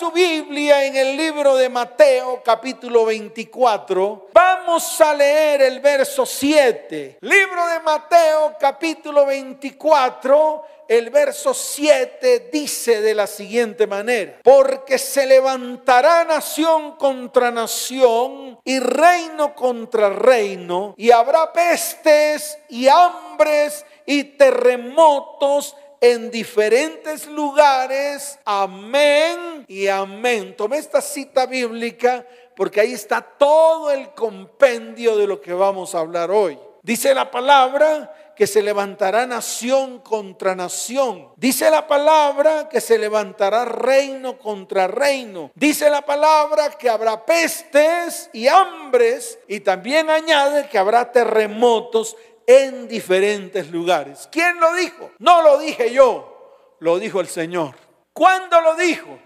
su Biblia en el libro de Mateo capítulo 24, vamos a leer el verso 7. Libro de Mateo capítulo 24, el verso 7 dice de la siguiente manera, porque se levantará nación contra nación y reino contra reino, y habrá pestes y hambres y terremotos en diferentes lugares. Amén y amén. Tomé esta cita bíblica porque ahí está todo el compendio de lo que vamos a hablar hoy. Dice la palabra que se levantará nación contra nación. Dice la palabra que se levantará reino contra reino. Dice la palabra que habrá pestes y hambres y también añade que habrá terremotos en diferentes lugares. ¿Quién lo dijo? No lo dije yo, lo dijo el Señor. ¿Cuándo lo dijo?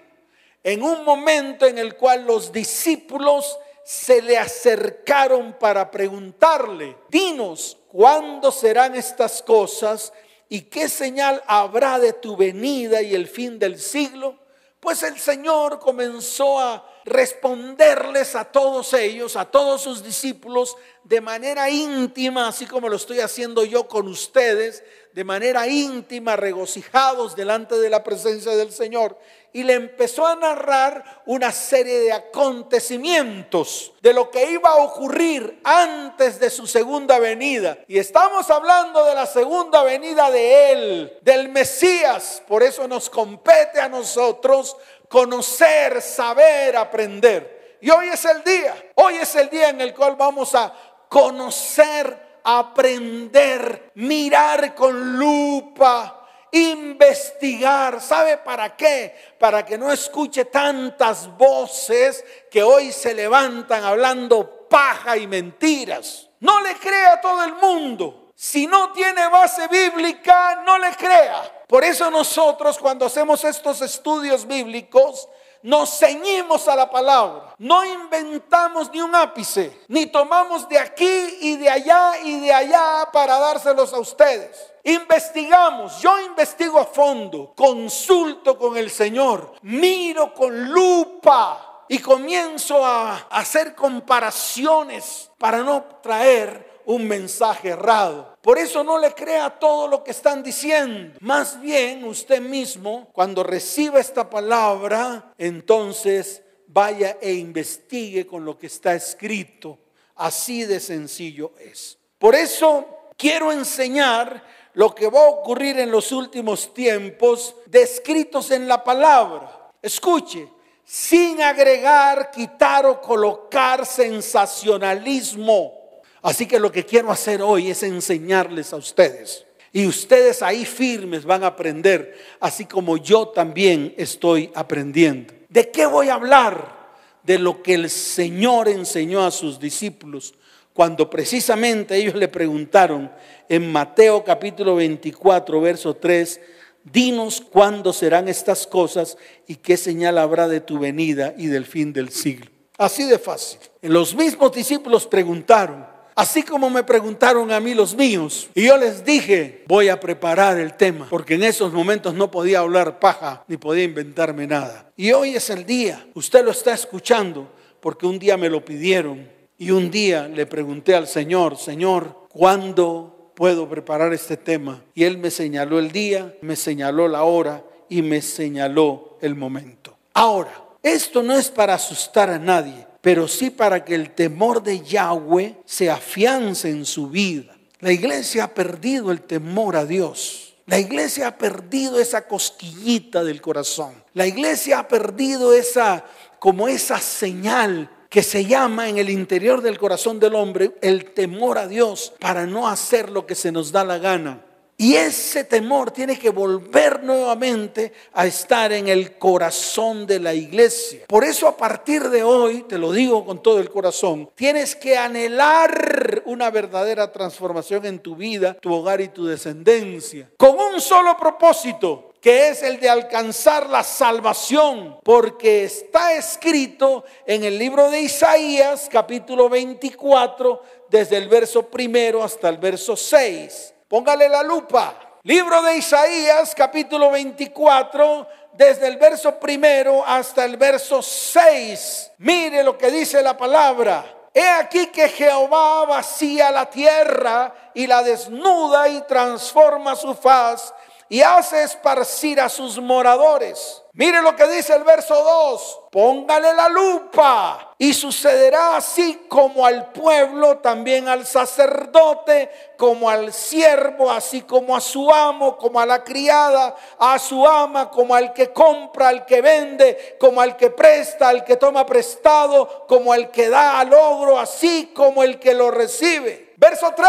En un momento en el cual los discípulos se le acercaron para preguntarle, dinos, ¿cuándo serán estas cosas y qué señal habrá de tu venida y el fin del siglo? Pues el Señor comenzó a responderles a todos ellos, a todos sus discípulos, de manera íntima, así como lo estoy haciendo yo con ustedes, de manera íntima, regocijados delante de la presencia del Señor. Y le empezó a narrar una serie de acontecimientos de lo que iba a ocurrir antes de su segunda venida. Y estamos hablando de la segunda venida de Él, del Mesías. Por eso nos compete a nosotros conocer, saber, aprender. Y hoy es el día, hoy es el día en el cual vamos a conocer, aprender, mirar con lupa, investigar. ¿Sabe para qué? Para que no escuche tantas voces que hoy se levantan hablando paja y mentiras. No le crea a todo el mundo. Si no tiene base bíblica, no le crea. Por eso nosotros cuando hacemos estos estudios bíblicos, nos ceñimos a la palabra. No inventamos ni un ápice, ni tomamos de aquí y de allá y de allá para dárselos a ustedes. Investigamos, yo investigo a fondo, consulto con el Señor, miro con lupa y comienzo a hacer comparaciones para no traer un mensaje errado. Por eso no le crea todo lo que están diciendo. Más bien usted mismo, cuando reciba esta palabra, entonces vaya e investigue con lo que está escrito. Así de sencillo es. Por eso quiero enseñar lo que va a ocurrir en los últimos tiempos descritos en la palabra. Escuche, sin agregar, quitar o colocar sensacionalismo Así que lo que quiero hacer hoy es enseñarles a ustedes. Y ustedes ahí firmes van a aprender, así como yo también estoy aprendiendo. ¿De qué voy a hablar? De lo que el Señor enseñó a sus discípulos cuando precisamente ellos le preguntaron en Mateo capítulo 24, verso 3, dinos cuándo serán estas cosas y qué señal habrá de tu venida y del fin del siglo. Así de fácil. Los mismos discípulos preguntaron, Así como me preguntaron a mí los míos, y yo les dije, voy a preparar el tema, porque en esos momentos no podía hablar paja ni podía inventarme nada. Y hoy es el día, usted lo está escuchando, porque un día me lo pidieron y un día le pregunté al Señor, Señor, ¿cuándo puedo preparar este tema? Y Él me señaló el día, me señaló la hora y me señaló el momento. Ahora, esto no es para asustar a nadie pero sí para que el temor de Yahweh se afiance en su vida. La iglesia ha perdido el temor a Dios. La iglesia ha perdido esa cosquillita del corazón. La iglesia ha perdido esa como esa señal que se llama en el interior del corazón del hombre el temor a Dios para no hacer lo que se nos da la gana. Y ese temor tiene que volver nuevamente a estar en el corazón de la iglesia. Por eso a partir de hoy, te lo digo con todo el corazón, tienes que anhelar una verdadera transformación en tu vida, tu hogar y tu descendencia. Con un solo propósito, que es el de alcanzar la salvación, porque está escrito en el libro de Isaías, capítulo 24, desde el verso primero hasta el verso 6. Póngale la lupa. Libro de Isaías, capítulo 24, desde el verso primero hasta el verso 6. Mire lo que dice la palabra. He aquí que Jehová vacía la tierra y la desnuda y transforma su faz y hace esparcir a sus moradores. Mire lo que dice el verso 2. Póngale la lupa y sucederá así como al pueblo, también al sacerdote, como al siervo, así como a su amo, como a la criada, a su ama, como al que compra, al que vende, como al que presta, al que toma prestado, como al que da al ogro, así como el que lo recibe. Verso 3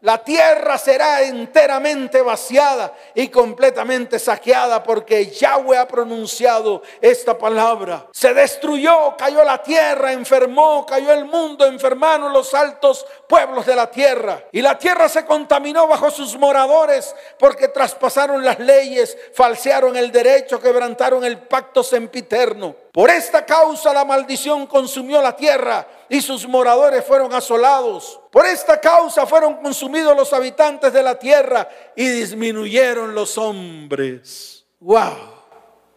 la tierra será enteramente vaciada y completamente saqueada porque Yahweh ha pronunciado esta palabra. Se destruyó, cayó la tierra, enfermó, cayó el mundo, enfermaron los altos pueblos de la tierra. Y la tierra se contaminó bajo sus moradores porque traspasaron las leyes, falsearon el derecho, quebrantaron el pacto sempiterno. Por esta causa la maldición consumió la tierra y sus moradores fueron asolados. Por esta causa fueron consumidos los habitantes de la tierra y disminuyeron los hombres. ¡Wow!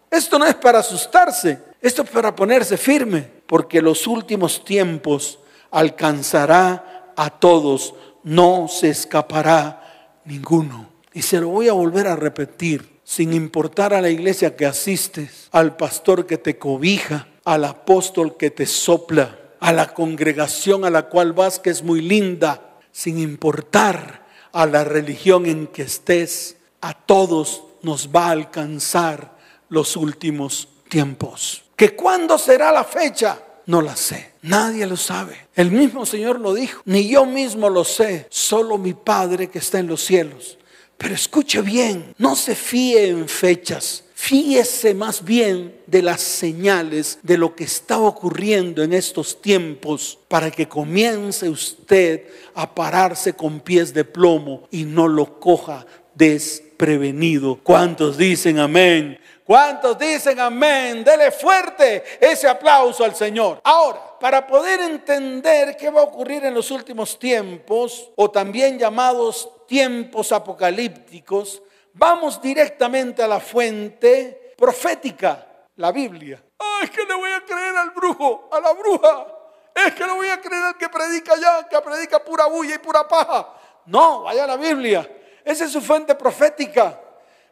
Esto no es para asustarse, esto es para ponerse firme, porque los últimos tiempos alcanzará a todos, no se escapará ninguno. Y se lo voy a volver a repetir, sin importar a la iglesia que asistes, al pastor que te cobija, al apóstol que te sopla, a la congregación a la cual vas, que es muy linda, sin importar a la religión en que estés, a todos nos va a alcanzar los últimos tiempos. ¿Que cuándo será la fecha? No la sé. Nadie lo sabe. El mismo Señor lo dijo. Ni yo mismo lo sé. Solo mi Padre que está en los cielos. Pero escuche bien, no se fíe en fechas. Fíese más bien de las señales de lo que está ocurriendo en estos tiempos para que comience usted a pararse con pies de plomo y no lo coja desprevenido. ¿Cuántos dicen amén? ¿Cuántos dicen amén? Dele fuerte ese aplauso al Señor. Ahora, para poder entender qué va a ocurrir en los últimos tiempos, o también llamados tiempos apocalípticos, vamos directamente a la fuente profética, la Biblia. es que le voy a creer al brujo, a la bruja. Es que le voy a creer al que predica allá, que predica pura bulla y pura paja. No, vaya a la Biblia. Esa es su fuente profética.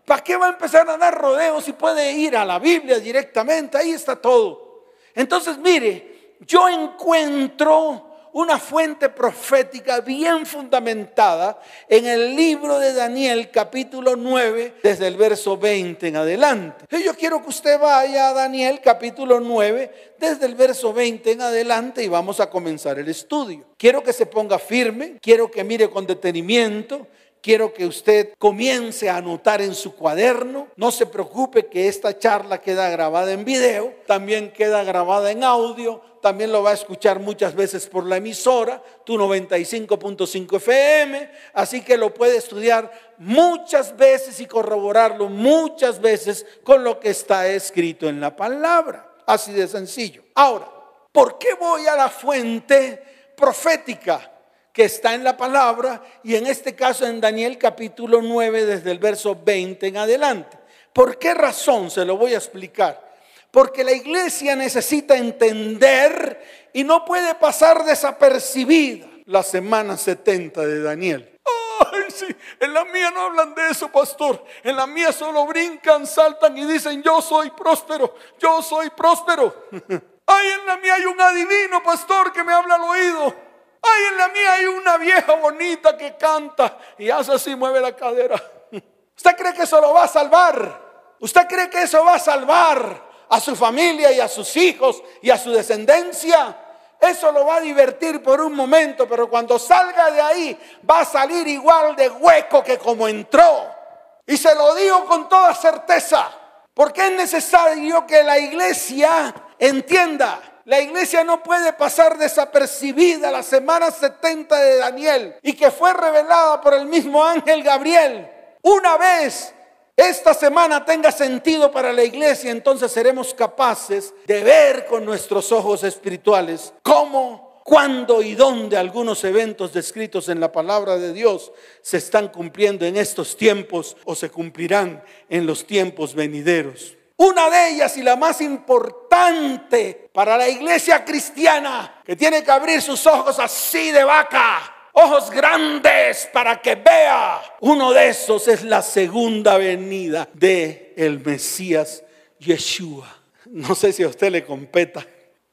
¿Para qué va a empezar a dar rodeos si puede ir a la Biblia directamente? Ahí está todo. Entonces, mire, yo encuentro una fuente profética bien fundamentada en el libro de Daniel capítulo 9 desde el verso 20 en adelante. Yo quiero que usted vaya a Daniel capítulo 9 desde el verso 20 en adelante y vamos a comenzar el estudio. Quiero que se ponga firme, quiero que mire con detenimiento, quiero que usted comience a anotar en su cuaderno. No se preocupe que esta charla queda grabada en video, también queda grabada en audio, también lo va a escuchar muchas veces por la emisora, tu 95.5 FM, así que lo puede estudiar muchas veces y corroborarlo muchas veces con lo que está escrito en la palabra. Así de sencillo. Ahora, ¿por qué voy a la fuente profética? que está en la palabra y en este caso en Daniel capítulo 9 desde el verso 20 en adelante. ¿Por qué razón? Se lo voy a explicar. Porque la iglesia necesita entender y no puede pasar desapercibida la semana 70 de Daniel. Ay, sí, en la mía no hablan de eso, pastor. En la mía solo brincan, saltan y dicen, yo soy próspero, yo soy próspero. Ay, en la mía hay un adivino, pastor, que me habla al oído. Ay, en la mía hay una vieja bonita que canta y hace así, mueve la cadera. ¿Usted cree que eso lo va a salvar? ¿Usted cree que eso va a salvar a su familia y a sus hijos y a su descendencia. Eso lo va a divertir por un momento, pero cuando salga de ahí va a salir igual de hueco que como entró. Y se lo digo con toda certeza, porque es necesario que la iglesia entienda. La iglesia no puede pasar desapercibida la semana 70 de Daniel y que fue revelada por el mismo ángel Gabriel. Una vez esta semana tenga sentido para la iglesia, entonces seremos capaces de ver con nuestros ojos espirituales cómo cuándo y dónde algunos eventos descritos en la palabra de Dios se están cumpliendo en estos tiempos o se cumplirán en los tiempos venideros. Una de ellas y la más importante para la iglesia cristiana, que tiene que abrir sus ojos así de vaca, ojos grandes para que vea. Uno de esos es la segunda venida de el Mesías Yeshua. No sé si a usted le competa.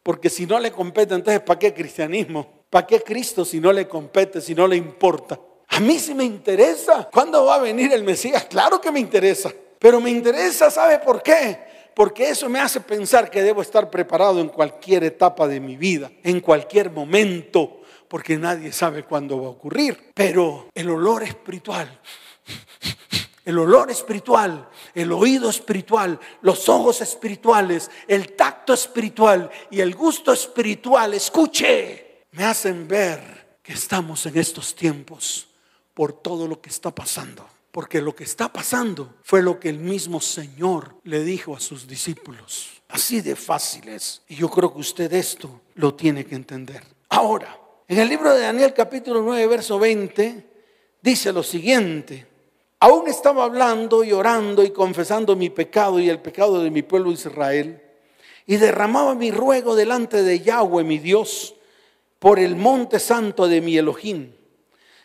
Porque si no le compete, entonces ¿para qué cristianismo? ¿Para qué Cristo si no le compete, si no le importa? A mí sí me interesa. ¿Cuándo va a venir el Mesías? Claro que me interesa. Pero me interesa, ¿sabe por qué? Porque eso me hace pensar que debo estar preparado en cualquier etapa de mi vida, en cualquier momento, porque nadie sabe cuándo va a ocurrir. Pero el olor espiritual el olor espiritual, el oído espiritual, los ojos espirituales, el tacto espiritual y el gusto espiritual, escuche, me hacen ver que estamos en estos tiempos por todo lo que está pasando. Porque lo que está pasando fue lo que el mismo Señor le dijo a sus discípulos. Así de fácil es. Y yo creo que usted esto lo tiene que entender. Ahora, en el libro de Daniel capítulo 9, verso 20, dice lo siguiente. Aún estaba hablando y orando y confesando mi pecado y el pecado de mi pueblo Israel. Y derramaba mi ruego delante de Yahweh, mi Dios, por el monte santo de mi Elohim.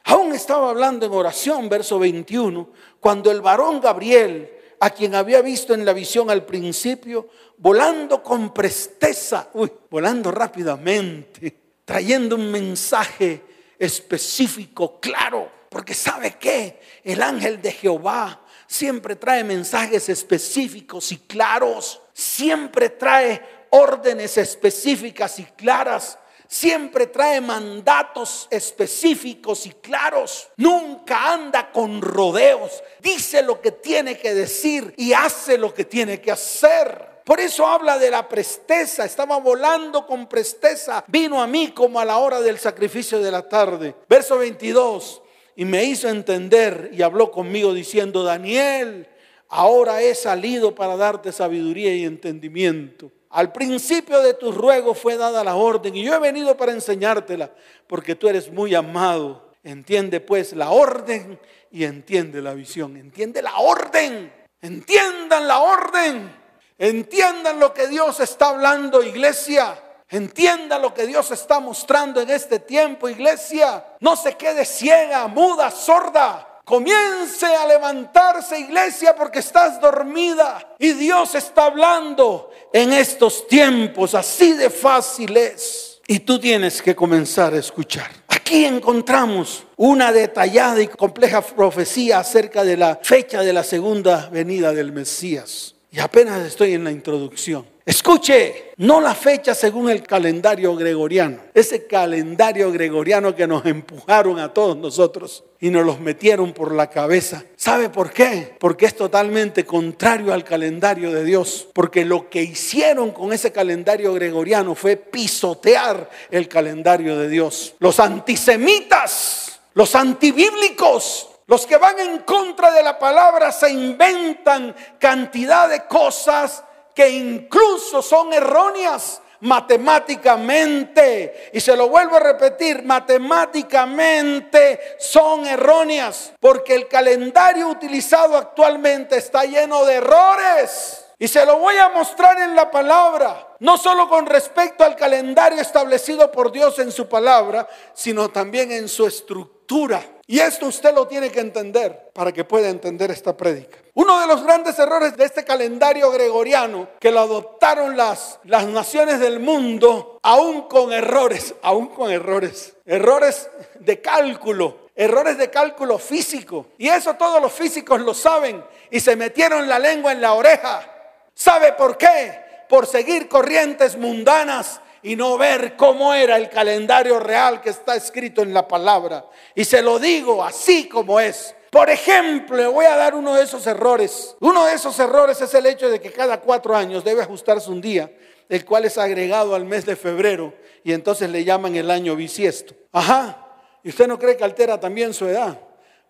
Aún estaba hablando en oración, verso 21, cuando el varón Gabriel, a quien había visto en la visión al principio, volando con presteza, uy, volando rápidamente, trayendo un mensaje específico, claro porque sabe que el ángel de Jehová siempre trae mensajes específicos y claros. Siempre trae órdenes específicas y claras. Siempre trae mandatos específicos y claros. Nunca anda con rodeos. Dice lo que tiene que decir y hace lo que tiene que hacer. Por eso habla de la presteza. Estaba volando con presteza. Vino a mí como a la hora del sacrificio de la tarde. Verso 22 y me hizo entender y habló conmigo diciendo, Daniel, ahora he salido para darte sabiduría y entendimiento. Al principio de tus ruegos fue dada la orden y yo he venido para enseñártela porque tú eres muy amado. Entiende pues la orden y entiende la visión. Entiende la orden. Entiendan la orden. Entiendan lo que Dios está hablando, iglesia. Entienda lo que Dios está mostrando en este tiempo, iglesia. No se quede ciega, muda, sorda. Comience a levantarse, iglesia, porque estás dormida. Y Dios está hablando en estos tiempos. Así de fácil es. Y tú tienes que comenzar a escuchar. Aquí encontramos una detallada y compleja profecía acerca de la fecha de la segunda venida del Mesías. Y apenas estoy en la introducción. Escuche, no la fecha según el calendario gregoriano, ese calendario gregoriano que nos empujaron a todos nosotros y nos los metieron por la cabeza. ¿Sabe por qué? Porque es totalmente contrario al calendario de Dios. Porque lo que hicieron con ese calendario gregoriano fue pisotear el calendario de Dios. Los antisemitas, los antibíblicos, los que van en contra de la palabra se inventan cantidad de cosas que incluso son erróneas matemáticamente. Y se lo vuelvo a repetir, matemáticamente son erróneas, porque el calendario utilizado actualmente está lleno de errores. Y se lo voy a mostrar en la palabra, no solo con respecto al calendario establecido por Dios en su palabra, sino también en su estructura. Y esto usted lo tiene que entender para que pueda entender esta prédica. Uno de los grandes errores de este calendario gregoriano que lo adoptaron las, las naciones del mundo, aún con errores, aún con errores, errores de cálculo, errores de cálculo físico. Y eso todos los físicos lo saben y se metieron la lengua en la oreja. ¿Sabe por qué? Por seguir corrientes mundanas y no ver cómo era el calendario real que está escrito en la palabra. Y se lo digo así como es. Por ejemplo, voy a dar uno de esos errores. Uno de esos errores es el hecho de que cada cuatro años debe ajustarse un día, el cual es agregado al mes de febrero y entonces le llaman el año bisiesto. Ajá. ¿Y usted no cree que altera también su edad?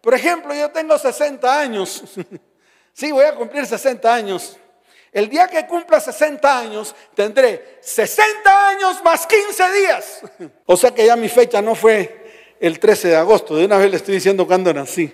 Por ejemplo, yo tengo 60 años. sí, voy a cumplir 60 años. El día que cumpla 60 años, tendré 60 años más 15 días. O sea que ya mi fecha no fue el 13 de agosto. De una vez le estoy diciendo cuándo nací.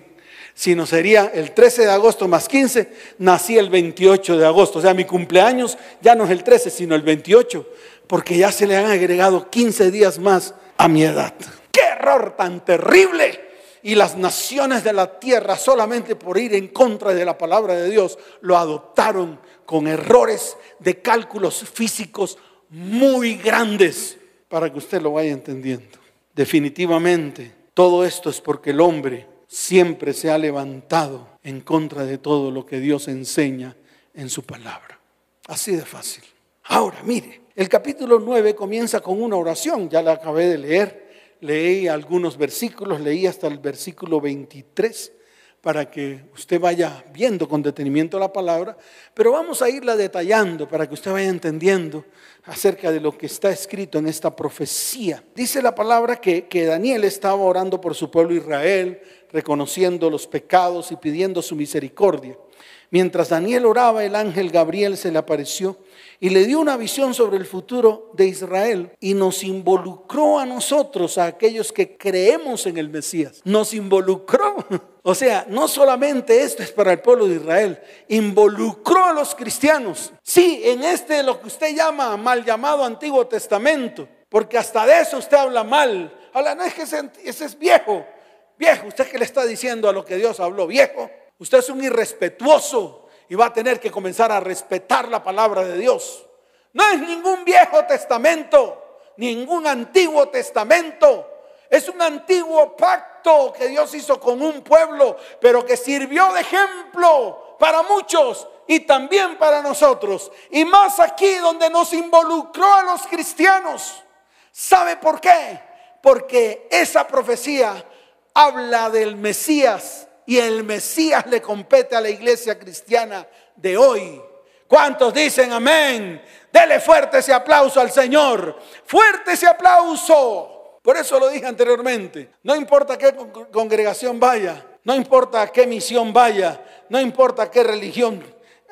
Sino sería el 13 de agosto más 15. Nací el 28 de agosto. O sea, mi cumpleaños ya no es el 13, sino el 28. Porque ya se le han agregado 15 días más a mi edad. ¡Qué error tan terrible! y las naciones de la tierra solamente por ir en contra de la palabra de Dios lo adoptaron con errores de cálculos físicos muy grandes para que usted lo vaya entendiendo. Definitivamente, todo esto es porque el hombre siempre se ha levantado en contra de todo lo que Dios enseña en su palabra. Así de fácil. Ahora, mire, el capítulo 9 comienza con una oración, ya la acabé de leer, leí algunos versículos, leí hasta el versículo 23 para que usted vaya viendo con detenimiento la palabra, pero vamos a irla detallando para que usted vaya entendiendo acerca de lo que está escrito en esta profecía. Dice la palabra que, que Daniel estaba orando por su pueblo Israel, reconociendo los pecados y pidiendo su misericordia. Mientras Daniel oraba, el ángel Gabriel se le apareció y le dio una visión sobre el futuro de Israel y nos involucró a nosotros, a aquellos que creemos en el Mesías. Nos involucró. O sea, no solamente esto es para el pueblo de Israel, involucró a los cristianos. Sí, en este lo que usted llama mal llamado Antiguo Testamento, porque hasta de eso usted habla mal. Habla, no es que ese, es viejo. Viejo, usted que le está diciendo a lo que Dios habló, viejo. Usted es un irrespetuoso y va a tener que comenzar a respetar la palabra de Dios. No es ningún viejo testamento, ningún antiguo testamento. Es un antiguo pacto que Dios hizo con un pueblo, pero que sirvió de ejemplo para muchos y también para nosotros. Y más aquí donde nos involucró a los cristianos. ¿Sabe por qué? Porque esa profecía habla del Mesías y el Mesías le compete a la iglesia cristiana de hoy. ¿Cuántos dicen amén? Dele fuerte ese aplauso al Señor. Fuerte ese aplauso. Por eso lo dije anteriormente. No importa qué congregación vaya, no importa qué misión vaya, no importa qué religión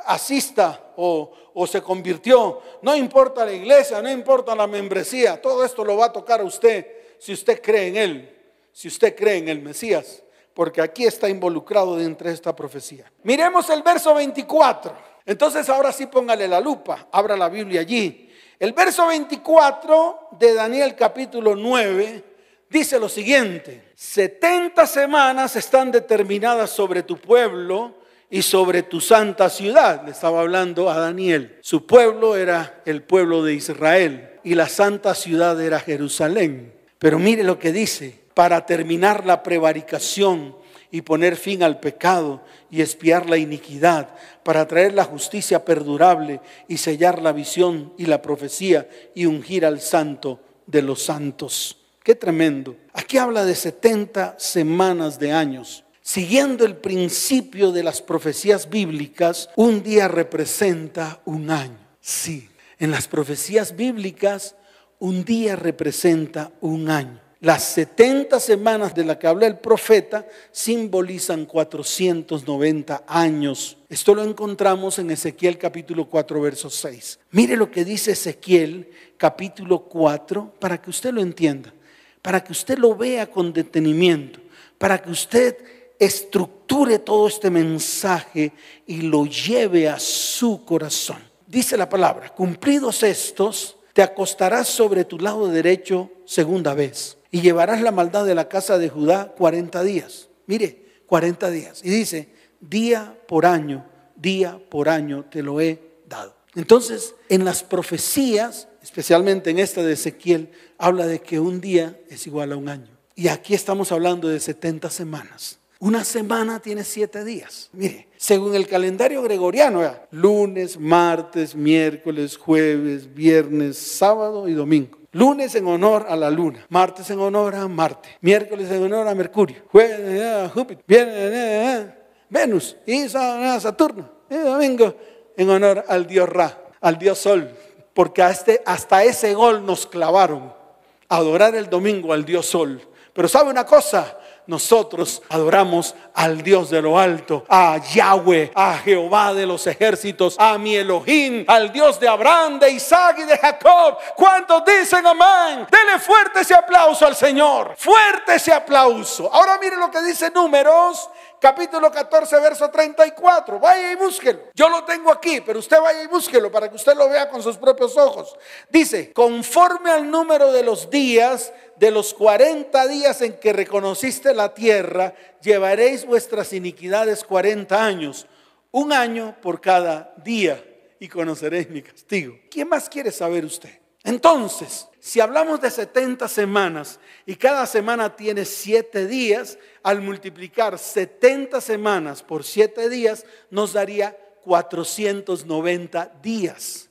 asista o, o, se convirtió, no importa la iglesia, no importa la membresía, todo esto lo va a tocar a usted si usted cree en Él, si usted cree en el Mesías porque aquí está involucrado dentro de esta profecía. Miremos el verso 24. Entonces ahora sí póngale la lupa, abra la Biblia allí. El verso 24 de Daniel capítulo 9 dice lo siguiente, 70 semanas están determinadas sobre tu pueblo y sobre tu santa ciudad. Le estaba hablando a Daniel. Su pueblo era el pueblo de Israel y la santa ciudad era Jerusalén. Pero mire lo que dice, para terminar la prevaricación y poner fin al pecado y espiar la iniquidad, para traer la justicia perdurable y sellar la visión y la profecía y ungir al santo de los santos. Qué tremendo. Aquí habla de 70 semanas de años. Siguiendo el principio de las profecías bíblicas, un día representa un año. Sí, en las profecías bíblicas, un día representa un año. Las 70 semanas de la que habla el profeta simbolizan 490 años. Esto lo encontramos en Ezequiel capítulo 4, verso 6. Mire lo que dice Ezequiel capítulo 4 para que usted lo entienda, para que usted lo vea con detenimiento, para que usted estructure todo este mensaje y lo lleve a su corazón. Dice la palabra, cumplidos estos, te acostarás sobre tu lado derecho segunda vez y llevarás la maldad de la casa de Judá 40 días. Mire, 40 días. Y dice, día por año, día por año te lo he dado. Entonces, en las profecías, especialmente en esta de Ezequiel, habla de que un día es igual a un año. Y aquí estamos hablando de 70 semanas. Una semana tiene siete días. Mire, según el calendario gregoriano, lunes, martes, miércoles, jueves, viernes, sábado y domingo. Lunes en honor a la luna, martes en honor a Marte, miércoles en honor a Mercurio, jueves a Júpiter, viernes a Venus y Saturno, y domingo en honor al dios Ra, al dios Sol, porque este, hasta ese gol nos clavaron, adorar el domingo al dios Sol. Pero sabe una cosa, nosotros adoramos al Dios de lo alto, a Yahweh, a Jehová de los ejércitos, a mi Elohim, al Dios de Abraham, de Isaac y de Jacob. ¿Cuántos dicen amén? Dele fuerte ese aplauso al Señor. Fuerte ese aplauso. Ahora mire lo que dice Números capítulo 14, verso 34. Vaya y búsquelo. Yo lo tengo aquí, pero usted vaya y búsquelo para que usted lo vea con sus propios ojos. Dice, conforme al número de los días, de los 40 días en que reconociste la tierra, llevaréis vuestras iniquidades 40 años, un año por cada día, y conoceréis mi castigo. ¿Quién más quiere saber usted? Entonces, si hablamos de 70 semanas y cada semana tiene 7 días, al multiplicar 70 semanas por 7 días nos daría 490 días.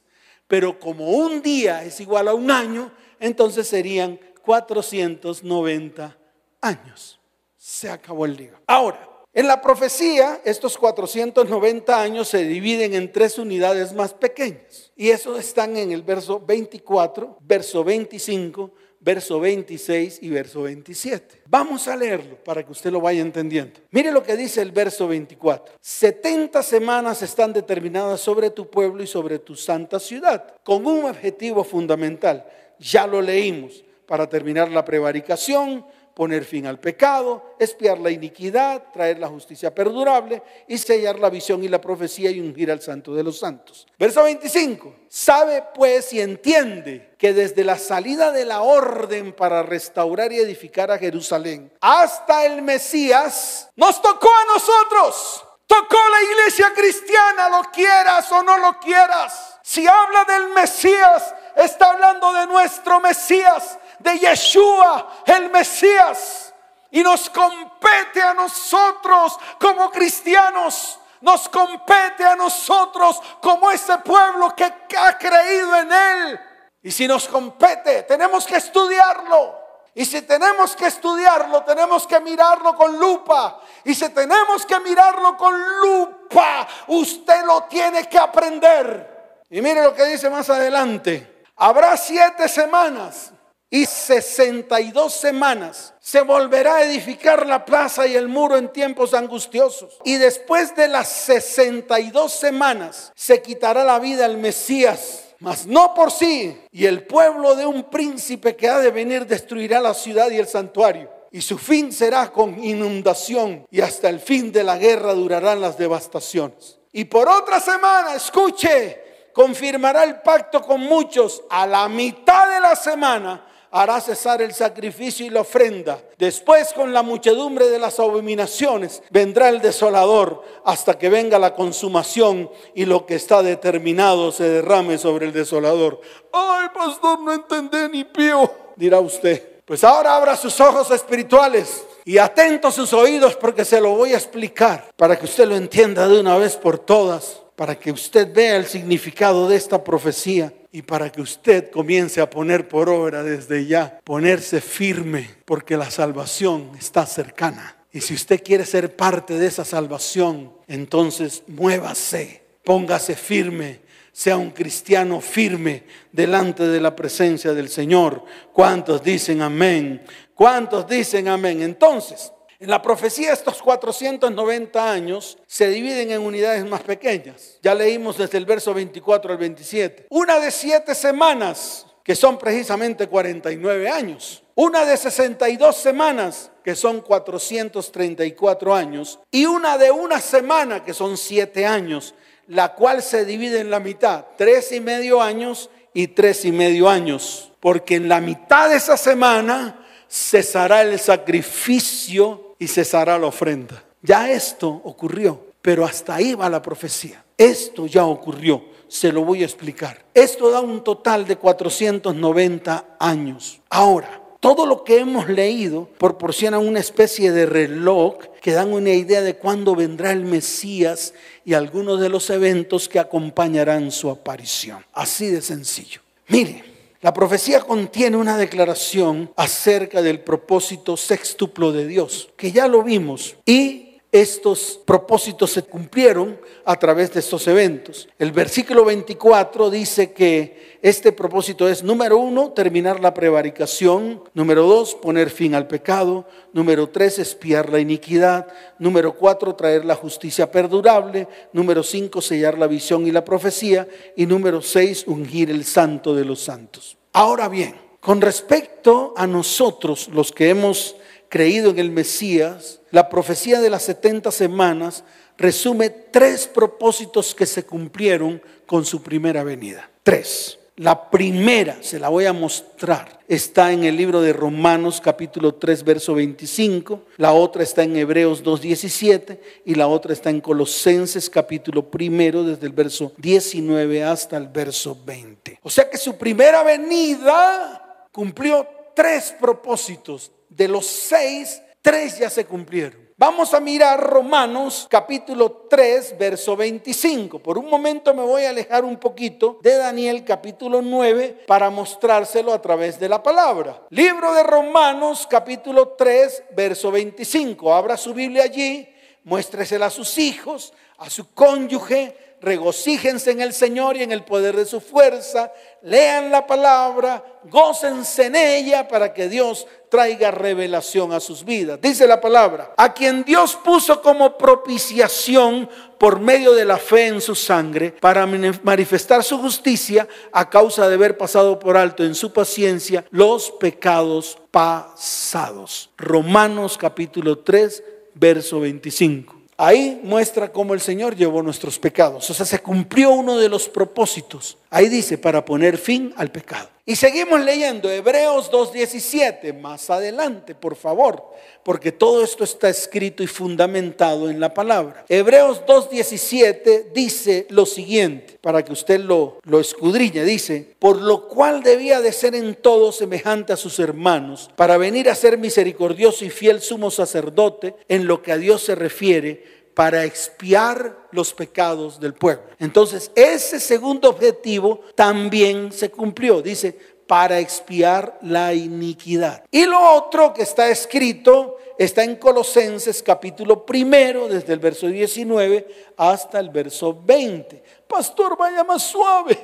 Pero como un día es igual a un año, entonces serían 490 años. Se acabó el día. Ahora, en la profecía, estos 490 años se dividen en tres unidades más pequeñas. Y eso están en el verso 24, verso 25, verso 26 y verso 27. Vamos a leerlo para que usted lo vaya entendiendo. Mire lo que dice el verso 24. 70 semanas están determinadas sobre tu pueblo y sobre tu santa ciudad, con un objetivo fundamental. Ya lo leímos, para terminar la prevaricación poner fin al pecado, espiar la iniquidad, traer la justicia perdurable y sellar la visión y la profecía y ungir al santo de los santos. Verso 25. Sabe pues y entiende que desde la salida de la orden para restaurar y edificar a Jerusalén hasta el Mesías, nos tocó a nosotros. Tocó la iglesia cristiana, lo quieras o no lo quieras. Si habla del Mesías, está hablando de nuestro Mesías de Yeshua, el Mesías. Y nos compete a nosotros como cristianos, nos compete a nosotros como ese pueblo que ha creído en Él. Y si nos compete, tenemos que estudiarlo. Y si tenemos que estudiarlo, tenemos que mirarlo con lupa. Y si tenemos que mirarlo con lupa, usted lo tiene que aprender. Y mire lo que dice más adelante. Habrá siete semanas y 62 semanas se volverá a edificar la plaza y el muro en tiempos angustiosos. Y después de las 62 semanas se quitará la vida el Mesías, mas no por sí. Y el pueblo de un príncipe que ha de venir destruirá la ciudad y el santuario. Y su fin será con inundación y hasta el fin de la guerra durarán las devastaciones. Y por otra semana, escuche, confirmará el pacto con muchos a la mitad de la semana hará cesar el sacrificio y la ofrenda. Después con la muchedumbre de las abominaciones vendrá el desolador hasta que venga la consumación y lo que está determinado se derrame sobre el desolador. Ay, pastor, no entendí ni pío, dirá usted. Pues ahora abra sus ojos espirituales y atento sus oídos porque se lo voy a explicar para que usted lo entienda de una vez por todas, para que usted vea el significado de esta profecía y para que usted comience a poner por obra desde ya, ponerse firme, porque la salvación está cercana. Y si usted quiere ser parte de esa salvación, entonces muévase, póngase firme, sea un cristiano firme delante de la presencia del Señor. ¿Cuántos dicen amén? ¿Cuántos dicen amén? Entonces, en la profecía estos 490 años se dividen en unidades más pequeñas. Ya leímos desde el verso 24 al 27. Una de siete semanas, que son precisamente 49 años. Una de 62 semanas, que son 434 años. Y una de una semana, que son siete años, la cual se divide en la mitad. Tres y medio años y tres y medio años. Porque en la mitad de esa semana cesará el sacrificio y cesará la ofrenda. Ya esto ocurrió, pero hasta ahí va la profecía. Esto ya ocurrió, se lo voy a explicar. Esto da un total de 490 años. Ahora, todo lo que hemos leído proporciona una especie de reloj que dan una idea de cuándo vendrá el Mesías y algunos de los eventos que acompañarán su aparición. Así de sencillo. Mire, la profecía contiene una declaración acerca del propósito sextuplo de Dios, que ya lo vimos, y estos propósitos se cumplieron a través de estos eventos. El versículo 24 dice que este propósito es, número uno, terminar la prevaricación, número dos, poner fin al pecado, número tres, espiar la iniquidad, número cuatro, traer la justicia perdurable, número cinco, sellar la visión y la profecía, y número seis, ungir el santo de los santos. Ahora bien, con respecto a nosotros, los que hemos creído en el Mesías, la profecía de las 70 semanas resume tres propósitos que se cumplieron con su primera venida. Tres. La primera, se la voy a mostrar, está en el libro de Romanos capítulo 3, verso 25, la otra está en Hebreos 2, 17 y la otra está en Colosenses capítulo primero, desde el verso 19 hasta el verso 20. O sea que su primera venida cumplió tres propósitos de los seis, tres ya se cumplieron. Vamos a mirar Romanos capítulo 3, verso 25. Por un momento me voy a alejar un poquito de Daniel capítulo 9 para mostrárselo a través de la palabra. Libro de Romanos capítulo 3, verso 25. Abra su Biblia allí, muéstresela a sus hijos, a su cónyuge, regocíjense en el Señor y en el poder de su fuerza, lean la palabra, gócense en ella para que Dios traiga revelación a sus vidas. Dice la palabra, a quien Dios puso como propiciación por medio de la fe en su sangre para manifestar su justicia a causa de haber pasado por alto en su paciencia los pecados pasados. Romanos capítulo 3, verso 25. Ahí muestra cómo el Señor llevó nuestros pecados. O sea, se cumplió uno de los propósitos. Ahí dice, para poner fin al pecado. Y seguimos leyendo Hebreos 2.17, más adelante, por favor, porque todo esto está escrito y fundamentado en la palabra. Hebreos 2.17 dice lo siguiente, para que usted lo, lo escudriñe, dice, por lo cual debía de ser en todo semejante a sus hermanos, para venir a ser misericordioso y fiel sumo sacerdote en lo que a Dios se refiere para expiar los pecados del pueblo. Entonces, ese segundo objetivo también se cumplió. Dice, para expiar la iniquidad. Y lo otro que está escrito está en Colosenses capítulo primero, desde el verso 19 hasta el verso 20. Pastor, vaya más suave.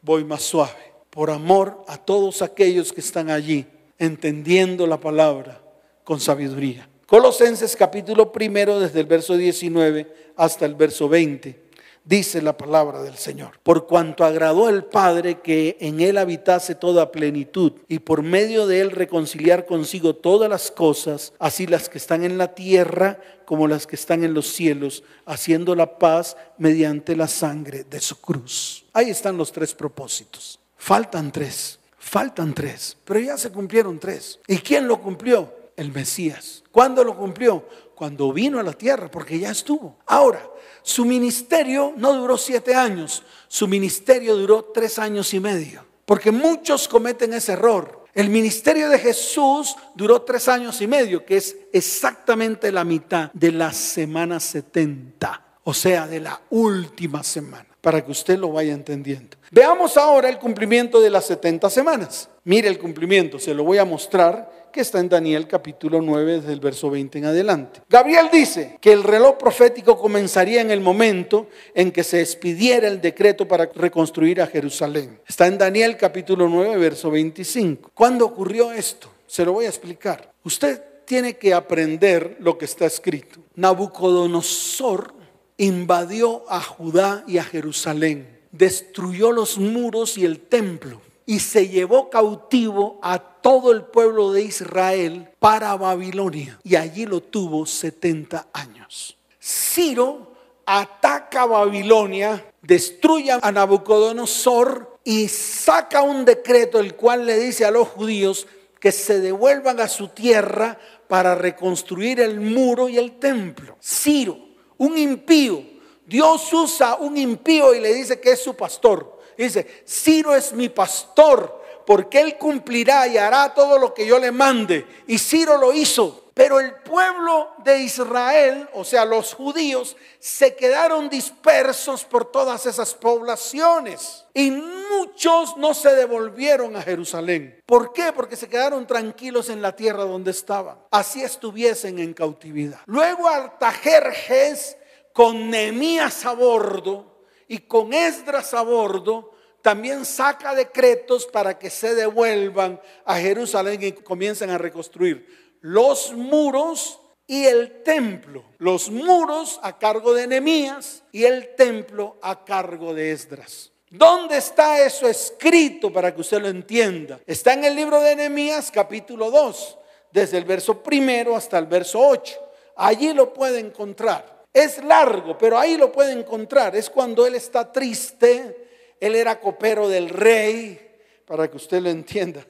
Voy más suave, por amor a todos aquellos que están allí, entendiendo la palabra con sabiduría. Colosenses capítulo primero, desde el verso 19 hasta el verso 20, dice la palabra del Señor. Por cuanto agradó al Padre que en él habitase toda plenitud y por medio de él reconciliar consigo todas las cosas, así las que están en la tierra como las que están en los cielos, haciendo la paz mediante la sangre de su cruz. Ahí están los tres propósitos. Faltan tres, faltan tres, pero ya se cumplieron tres. ¿Y quién lo cumplió? El Mesías. ¿Cuándo lo cumplió? Cuando vino a la tierra, porque ya estuvo. Ahora, su ministerio no duró siete años, su ministerio duró tres años y medio, porque muchos cometen ese error. El ministerio de Jesús duró tres años y medio, que es exactamente la mitad de la semana 70, o sea, de la última semana, para que usted lo vaya entendiendo. Veamos ahora el cumplimiento de las 70 semanas. Mire el cumplimiento, se lo voy a mostrar que está en Daniel capítulo 9, desde el verso 20 en adelante. Gabriel dice que el reloj profético comenzaría en el momento en que se expidiera el decreto para reconstruir a Jerusalén. Está en Daniel capítulo 9, verso 25. ¿Cuándo ocurrió esto? Se lo voy a explicar. Usted tiene que aprender lo que está escrito. Nabucodonosor invadió a Judá y a Jerusalén, destruyó los muros y el templo y se llevó cautivo a todo el pueblo de Israel para Babilonia y allí lo tuvo 70 años. Ciro ataca a Babilonia, destruye a Nabucodonosor y saca un decreto el cual le dice a los judíos que se devuelvan a su tierra para reconstruir el muro y el templo. Ciro, un impío, Dios usa un impío y le dice que es su pastor. Dice, Ciro es mi pastor porque él cumplirá y hará todo lo que yo le mande. Y Ciro lo hizo. Pero el pueblo de Israel, o sea, los judíos, se quedaron dispersos por todas esas poblaciones. Y muchos no se devolvieron a Jerusalén. ¿Por qué? Porque se quedaron tranquilos en la tierra donde estaban. Así estuviesen en cautividad. Luego Artajerjes, con Nemías a bordo y con Esdras a bordo, también saca decretos para que se devuelvan a Jerusalén y comiencen a reconstruir los muros y el templo. Los muros a cargo de Nehemías y el templo a cargo de Esdras. ¿Dónde está eso escrito para que usted lo entienda? Está en el libro de Nehemías capítulo 2, desde el verso primero hasta el verso 8. Allí lo puede encontrar. Es largo, pero ahí lo puede encontrar. Es cuando él está triste. Él era copero del rey, para que usted lo entienda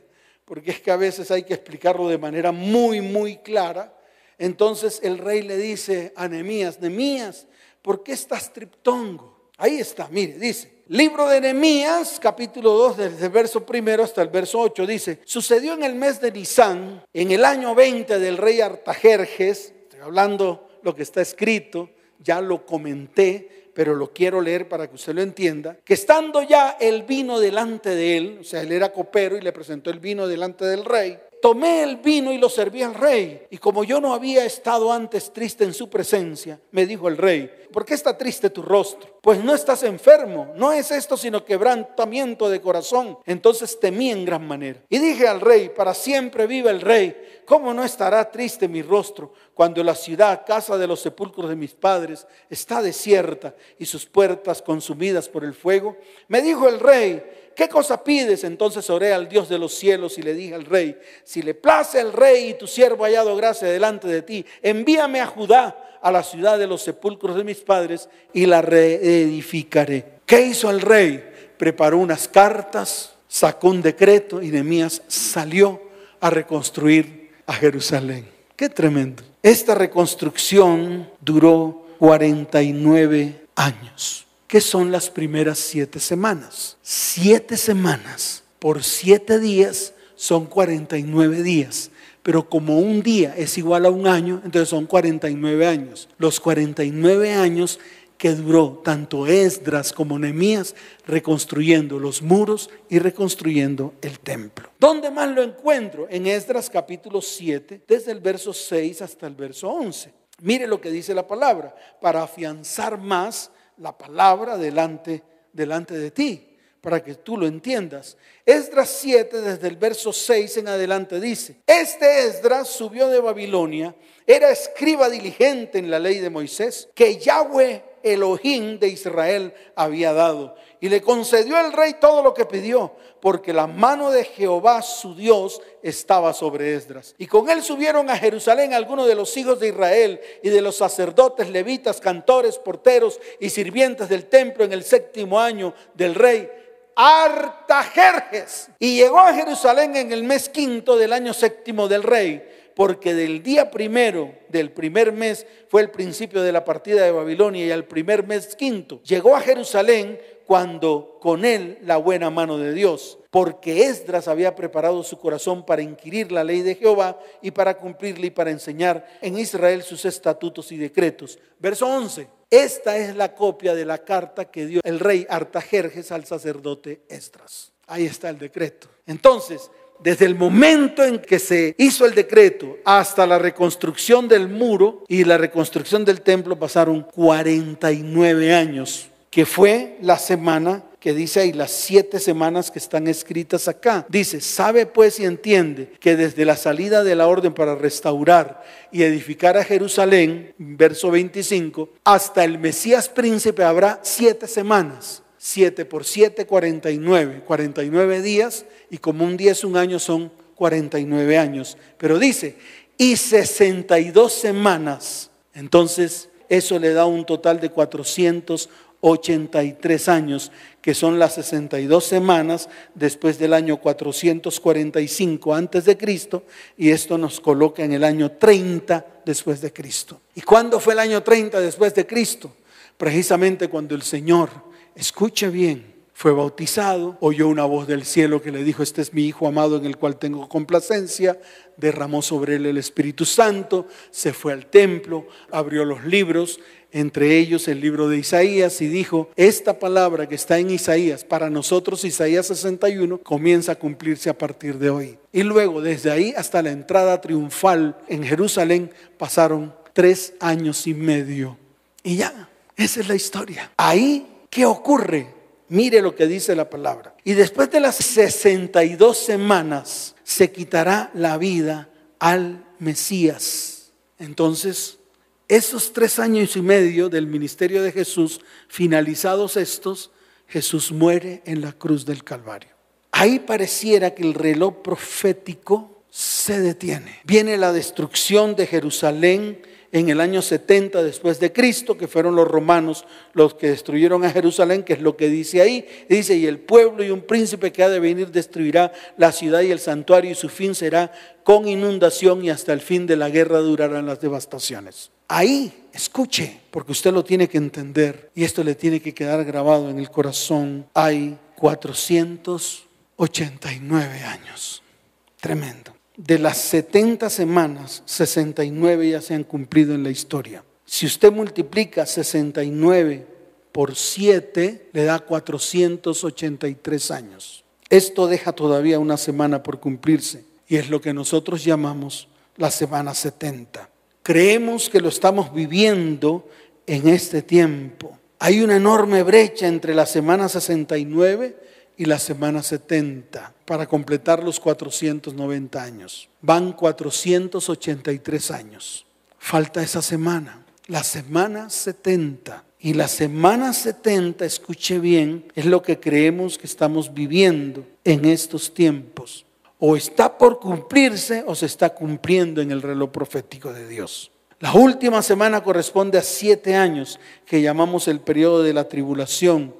porque es que a veces hay que explicarlo de manera muy, muy clara. Entonces el rey le dice a Nehemías, Nehemías, ¿por qué estás triptongo? Ahí está, mire, dice, libro de Nehemías, capítulo 2, desde el verso primero hasta el verso 8, dice, sucedió en el mes de Nisan, en el año 20 del rey Artajerjes, estoy hablando lo que está escrito, ya lo comenté, pero lo quiero leer para que usted lo entienda, que estando ya el vino delante de él, o sea, él era copero y le presentó el vino delante del rey, tomé el vino y lo serví al rey. Y como yo no había estado antes triste en su presencia, me dijo el rey, ¿por qué está triste tu rostro? Pues no estás enfermo, no es esto sino quebrantamiento de corazón. Entonces temí en gran manera. Y dije al rey, para siempre viva el rey, ¿cómo no estará triste mi rostro cuando la ciudad, casa de los sepulcros de mis padres, está desierta y sus puertas consumidas por el fuego? Me dijo el rey, ¿qué cosa pides? Entonces oré al Dios de los cielos y le dije al rey, si le place al rey y tu siervo hallado gracia delante de ti, envíame a Judá, a la ciudad de los sepulcros de mis padres, y la reedificaré. ¿Qué hizo el rey? Preparó unas cartas, sacó un decreto y Nehemías salió a reconstruir a Jerusalén. Qué tremendo. Esta reconstrucción duró 49 años. ¿Qué son las primeras siete semanas? Siete semanas por siete días son 49 días. Pero como un día es igual a un año, entonces son 49 años. Los 49 años que duró tanto Esdras como Nehemías reconstruyendo los muros y reconstruyendo el templo. ¿Dónde más lo encuentro? En Esdras capítulo 7, desde el verso 6 hasta el verso 11. Mire lo que dice la palabra, para afianzar más la palabra delante, delante de ti, para que tú lo entiendas. Esdras 7, desde el verso 6 en adelante, dice, este Esdras subió de Babilonia, era escriba diligente en la ley de Moisés, que Yahweh Elohim de Israel había dado. Y le concedió el rey todo lo que pidió, porque la mano de Jehová su Dios estaba sobre Esdras. Y con él subieron a Jerusalén algunos de los hijos de Israel y de los sacerdotes, levitas, cantores, porteros y sirvientes del templo en el séptimo año del rey Artajerjes. Y llegó a Jerusalén en el mes quinto del año séptimo del rey porque del día primero del primer mes fue el principio de la partida de Babilonia y al primer mes quinto llegó a Jerusalén cuando con él la buena mano de Dios, porque Esdras había preparado su corazón para inquirir la ley de Jehová y para cumplirla y para enseñar en Israel sus estatutos y decretos. Verso 11. Esta es la copia de la carta que dio el rey Artajerjes al sacerdote Esdras. Ahí está el decreto. Entonces, desde el momento en que se hizo el decreto hasta la reconstrucción del muro y la reconstrucción del templo pasaron 49 años, que fue la semana que dice ahí, las siete semanas que están escritas acá. Dice, sabe pues y entiende que desde la salida de la orden para restaurar y edificar a Jerusalén, verso 25, hasta el Mesías príncipe habrá siete semanas. 7 por 7, 49. 49 días y como un día es un año son 49 años. Pero dice, y 62 semanas. Entonces, eso le da un total de 483 años, que son las 62 semanas después del año 445 antes de Cristo, y esto nos coloca en el año 30 después de Cristo. ¿Y cuándo fue el año 30 después de Cristo? Precisamente cuando el Señor Escuche bien, fue bautizado, oyó una voz del cielo que le dijo, este es mi Hijo amado en el cual tengo complacencia, derramó sobre él el Espíritu Santo, se fue al templo, abrió los libros, entre ellos el libro de Isaías, y dijo, esta palabra que está en Isaías, para nosotros Isaías 61, comienza a cumplirse a partir de hoy. Y luego, desde ahí hasta la entrada triunfal en Jerusalén, pasaron tres años y medio. Y ya, esa es la historia. Ahí, ¿qué ocurre? Mire lo que dice la palabra. Y después de las 62 semanas, se quitará la vida al Mesías. Entonces, esos tres años y medio del ministerio de Jesús, finalizados estos, Jesús muere en la cruz del Calvario. Ahí pareciera que el reloj profético se detiene. Viene la destrucción de Jerusalén en el año 70 después de Cristo, que fueron los romanos los que destruyeron a Jerusalén, que es lo que dice ahí. Dice, y el pueblo y un príncipe que ha de venir destruirá la ciudad y el santuario y su fin será con inundación y hasta el fin de la guerra durarán las devastaciones. Ahí, escuche, porque usted lo tiene que entender y esto le tiene que quedar grabado en el corazón. Hay 489 años. Tremendo. De las 70 semanas, 69 ya se han cumplido en la historia. Si usted multiplica 69 por 7, le da 483 años. Esto deja todavía una semana por cumplirse y es lo que nosotros llamamos la semana 70. Creemos que lo estamos viviendo en este tiempo. Hay una enorme brecha entre la semana 69 y la semana 70 para completar los 490 años. Van 483 años. Falta esa semana, la semana 70. Y la semana 70, escuche bien, es lo que creemos que estamos viviendo en estos tiempos o está por cumplirse o se está cumpliendo en el reloj profético de Dios. La última semana corresponde a siete años que llamamos el periodo de la tribulación,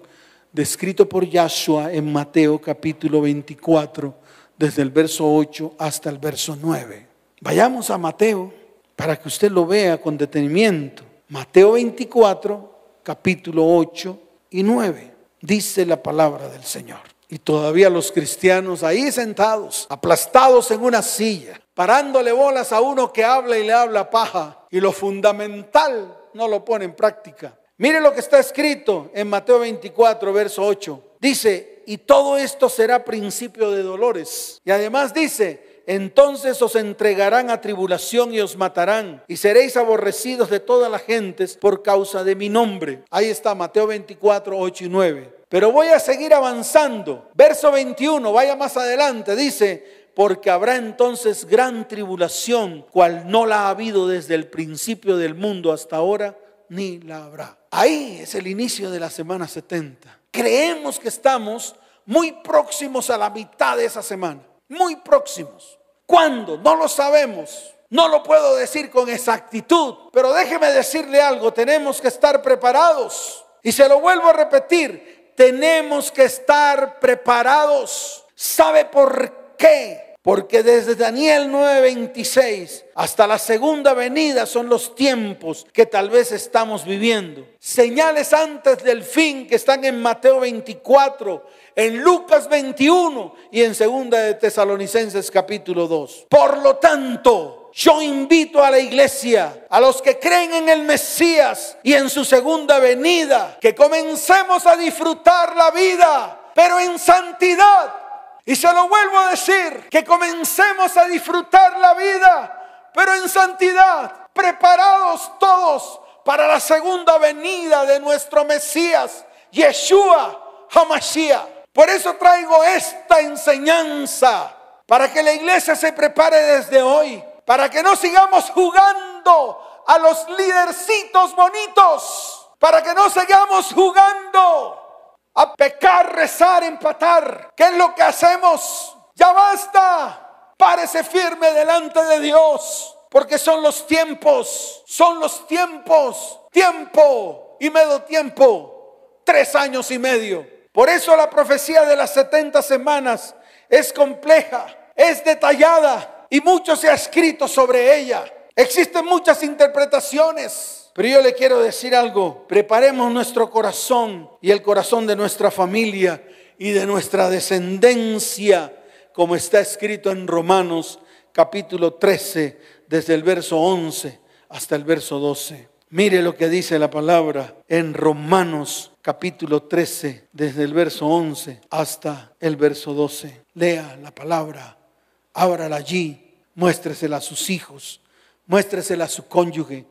descrito por Yahshua en Mateo capítulo 24, desde el verso 8 hasta el verso 9. Vayamos a Mateo para que usted lo vea con detenimiento. Mateo 24, capítulo 8 y 9. Dice la palabra del Señor. Y todavía los cristianos ahí sentados, aplastados en una silla, parándole bolas a uno que habla y le habla paja. Y lo fundamental no lo pone en práctica. Mire lo que está escrito en Mateo 24, verso 8. Dice, y todo esto será principio de dolores. Y además dice, entonces os entregarán a tribulación y os matarán, y seréis aborrecidos de todas las gentes por causa de mi nombre. Ahí está Mateo 24, 8 y 9. Pero voy a seguir avanzando. Verso 21, vaya más adelante, dice, porque habrá entonces gran tribulación, cual no la ha habido desde el principio del mundo hasta ahora, ni la habrá. Ahí es el inicio de la semana 70. Creemos que estamos muy próximos a la mitad de esa semana, muy próximos. ¿Cuándo? No lo sabemos. No lo puedo decir con exactitud, pero déjeme decirle algo, tenemos que estar preparados. Y se lo vuelvo a repetir, tenemos que estar preparados. ¿Sabe por qué? Porque desde Daniel 9:26 hasta la segunda venida son los tiempos que tal vez estamos viviendo. Señales antes del fin que están en Mateo 24, en Lucas 21 y en segunda de Tesalonicenses capítulo 2. Por lo tanto, yo invito a la iglesia, a los que creen en el Mesías y en su segunda venida, que comencemos a disfrutar la vida, pero en santidad. Y se lo vuelvo a decir, que comencemos a disfrutar la vida, pero en santidad, preparados todos para la segunda venida de nuestro Mesías, Yeshua Hamashiach. Por eso traigo esta enseñanza, para que la iglesia se prepare desde hoy para que no sigamos jugando a los lidercitos bonitos, para que no sigamos jugando a pecar, rezar, empatar. ¿Qué es lo que hacemos? Ya basta. Párese firme delante de Dios, porque son los tiempos, son los tiempos, tiempo y medio tiempo, tres años y medio. Por eso la profecía de las 70 semanas es compleja, es detallada, y mucho se ha escrito sobre ella. Existen muchas interpretaciones. Pero yo le quiero decir algo, preparemos nuestro corazón y el corazón de nuestra familia y de nuestra descendencia, como está escrito en Romanos capítulo 13, desde el verso 11 hasta el verso 12. Mire lo que dice la palabra en Romanos capítulo 13, desde el verso 11 hasta el verso 12. Lea la palabra, ábrala allí, muéstresela a sus hijos, muéstresela a su cónyuge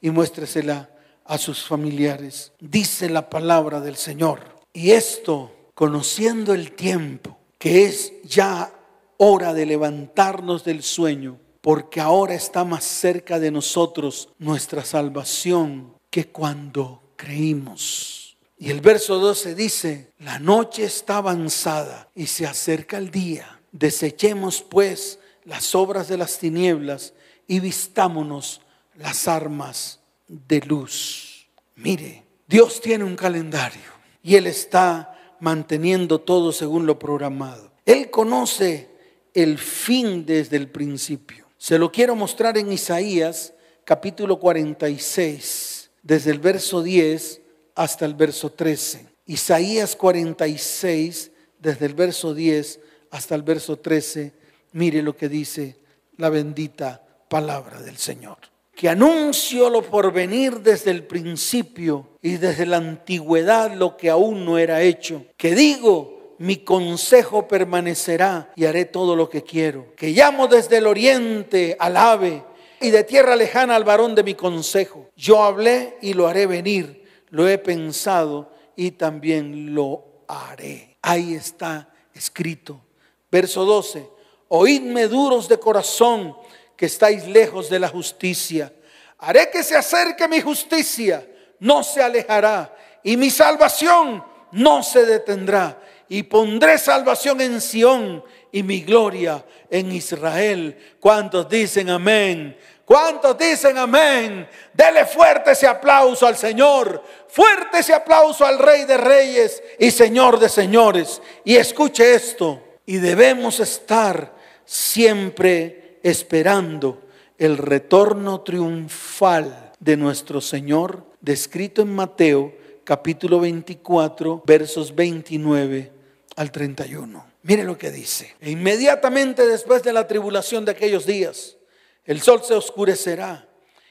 y muéstresela a sus familiares. Dice la palabra del Señor. Y esto, conociendo el tiempo, que es ya hora de levantarnos del sueño, porque ahora está más cerca de nosotros nuestra salvación que cuando creímos. Y el verso 12 dice, la noche está avanzada y se acerca el día. Desechemos pues las obras de las tinieblas y vistámonos las armas de luz. Mire, Dios tiene un calendario y Él está manteniendo todo según lo programado. Él conoce el fin desde el principio. Se lo quiero mostrar en Isaías capítulo 46, desde el verso 10 hasta el verso 13. Isaías 46, desde el verso 10 hasta el verso 13. Mire lo que dice la bendita palabra del Señor que anuncio lo por venir desde el principio y desde la antigüedad lo que aún no era hecho, que digo, mi consejo permanecerá y haré todo lo que quiero, que llamo desde el oriente al ave y de tierra lejana al varón de mi consejo. Yo hablé y lo haré venir, lo he pensado y también lo haré. Ahí está escrito. Verso 12, oídme duros de corazón que estáis lejos de la justicia. Haré que se acerque mi justicia, no se alejará, y mi salvación no se detendrá. Y pondré salvación en Sión y mi gloria en Israel. ¿Cuántos dicen amén? ¿Cuántos dicen amén? Dele fuerte ese aplauso al Señor, fuerte ese aplauso al Rey de Reyes y Señor de Señores. Y escuche esto, y debemos estar siempre esperando el retorno triunfal de nuestro Señor, descrito en Mateo capítulo 24, versos 29 al 31. Mire lo que dice. E inmediatamente después de la tribulación de aquellos días, el sol se oscurecerá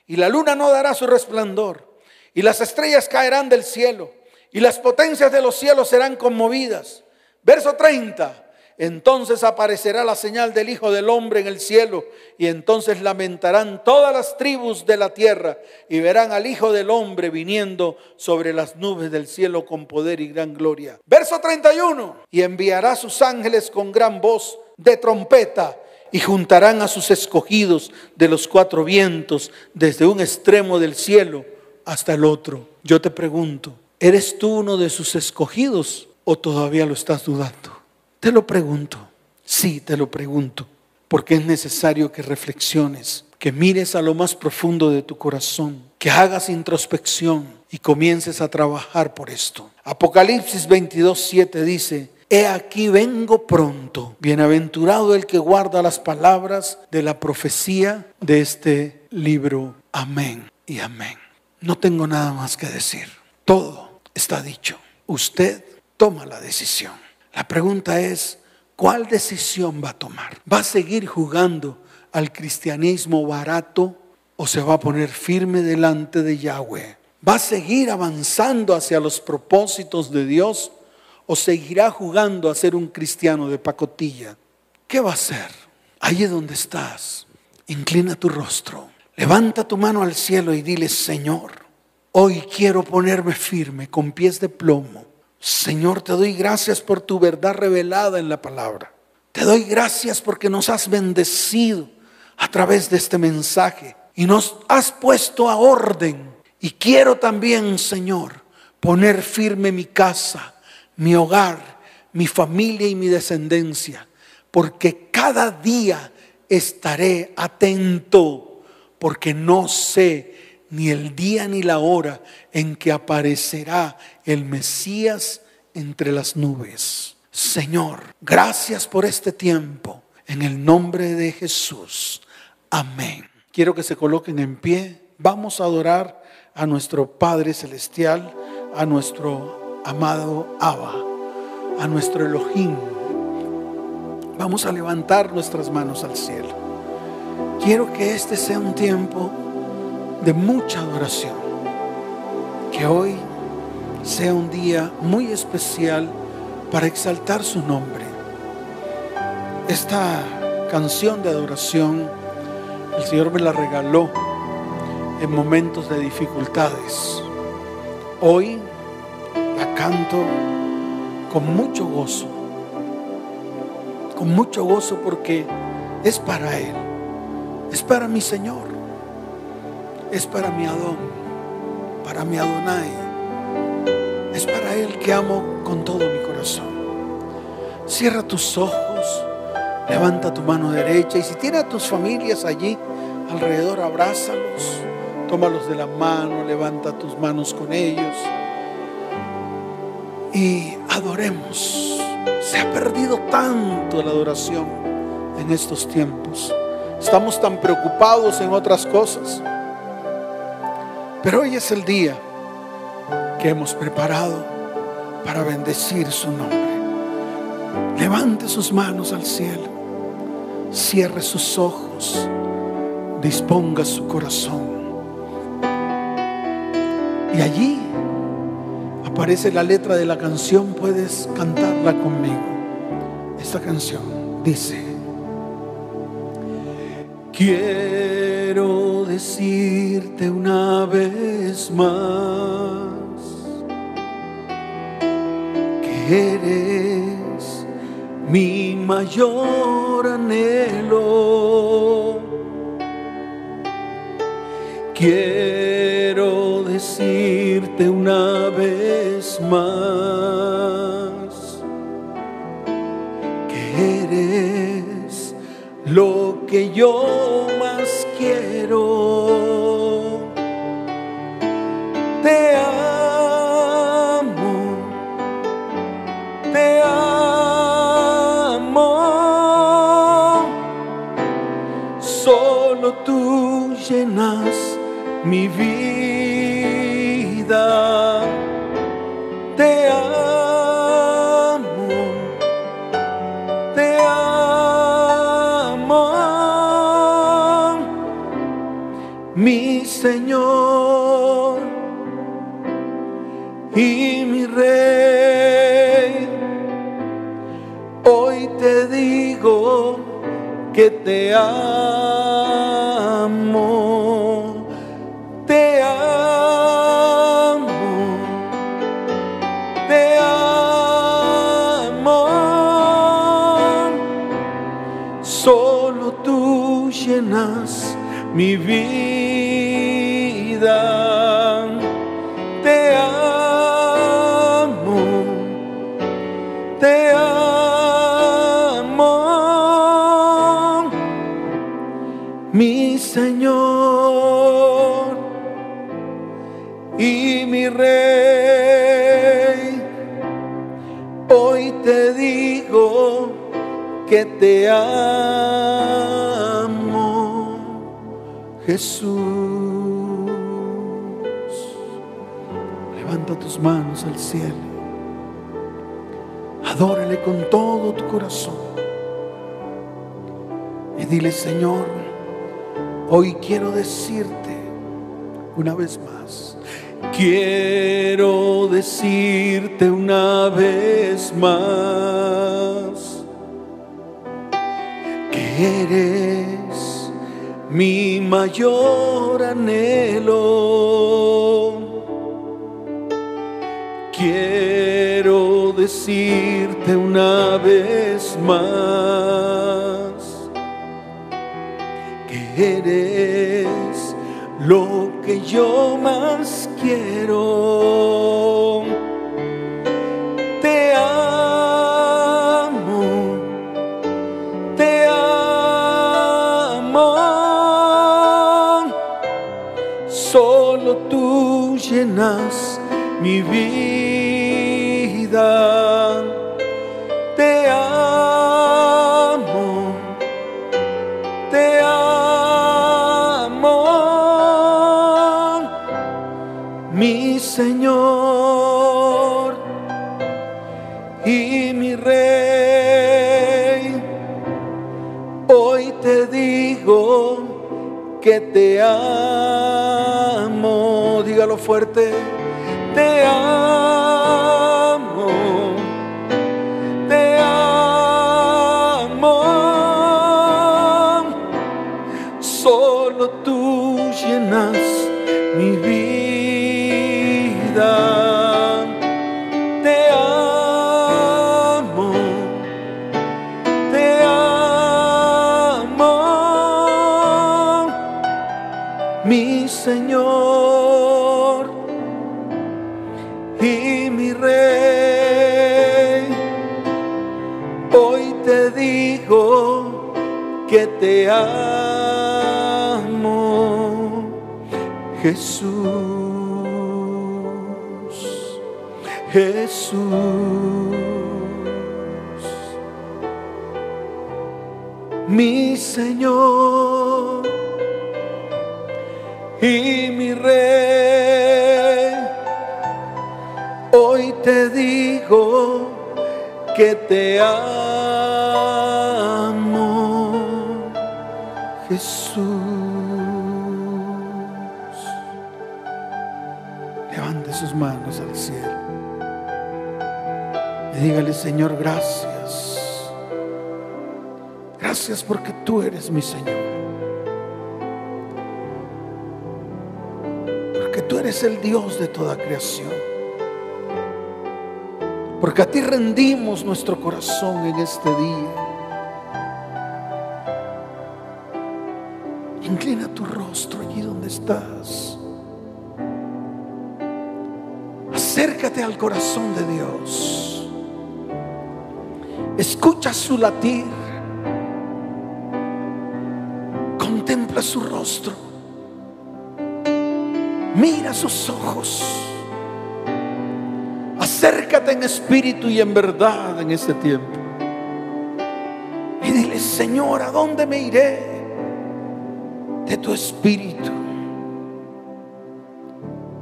y la luna no dará su resplandor y las estrellas caerán del cielo y las potencias de los cielos serán conmovidas. Verso 30 entonces aparecerá la señal del Hijo del Hombre en el cielo y entonces lamentarán todas las tribus de la tierra y verán al Hijo del Hombre viniendo sobre las nubes del cielo con poder y gran gloria. Verso 31. Y enviará sus ángeles con gran voz de trompeta y juntarán a sus escogidos de los cuatro vientos desde un extremo del cielo hasta el otro. Yo te pregunto, ¿eres tú uno de sus escogidos o todavía lo estás dudando? Te lo pregunto, sí, te lo pregunto, porque es necesario que reflexiones, que mires a lo más profundo de tu corazón, que hagas introspección y comiences a trabajar por esto. Apocalipsis 22, 7 dice, He aquí vengo pronto, bienaventurado el que guarda las palabras de la profecía de este libro. Amén y amén. No tengo nada más que decir. Todo está dicho. Usted toma la decisión. La pregunta es, ¿cuál decisión va a tomar? ¿Va a seguir jugando al cristianismo barato o se va a poner firme delante de Yahweh? ¿Va a seguir avanzando hacia los propósitos de Dios o seguirá jugando a ser un cristiano de pacotilla? ¿Qué va a hacer? Es donde estás. Inclina tu rostro. Levanta tu mano al cielo y dile, Señor, hoy quiero ponerme firme con pies de plomo Señor, te doy gracias por tu verdad revelada en la palabra. Te doy gracias porque nos has bendecido a través de este mensaje y nos has puesto a orden. Y quiero también, Señor, poner firme mi casa, mi hogar, mi familia y mi descendencia, porque cada día estaré atento, porque no sé ni el día ni la hora en que aparecerá el Mesías entre las nubes. Señor, gracias por este tiempo. En el nombre de Jesús. Amén. Quiero que se coloquen en pie vamos a adorar a nuestro Padre Celestial, a nuestro amado Abba, a nuestro Elohim. Vamos a levantar nuestras manos al cielo. Quiero que este sea un tiempo de mucha adoración. Que hoy sea un día muy especial para exaltar su nombre. Esta canción de adoración el Señor me la regaló en momentos de dificultades. Hoy la canto con mucho gozo, con mucho gozo porque es para Él, es para mi Señor, es para mi Adón, para mi Adonai, es para Él que amo con todo mi corazón. Cierra tus ojos, levanta tu mano derecha y si tienes a tus familias allí alrededor, abrázalos tómalos de la mano, levanta tus manos con ellos y adoremos. Se ha perdido tanto la adoración en estos tiempos. Estamos tan preocupados en otras cosas. Pero hoy es el día que hemos preparado para bendecir su nombre. Levante sus manos al cielo, cierre sus ojos, disponga su corazón. Y allí aparece la letra de la canción, puedes cantarla conmigo. Esta canción dice, decirte una vez más que eres mi mayor anhelo. Quiero decirte una vez más que eres lo que yo que te que te amo. Jesús. Levanta tus manos al cielo. Adórale con todo tu corazón. Y dile, Señor, hoy quiero decirte una vez más. Quiero decirte una vez más eres mi mayor anhelo. Quiero decirte una vez más que eres lo que yo más quiero. vida. Te amo, te amo, mi Señor y mi Rey. Hoy te digo que te amo, dígalo fuerte te amo. Jesús, Jesús. Mi Señor y mi Rey. Hoy te digo que te amo, Jesús. Levante sus manos al cielo y dígale, Señor, gracias. Gracias porque tú eres mi Señor. Porque tú eres el Dios de toda creación. Porque a ti rendimos nuestro corazón en este día. Contempla su rostro. Mira sus ojos. Acércate en espíritu y en verdad en este tiempo. Y dile, Señor, ¿a dónde me iré de tu espíritu?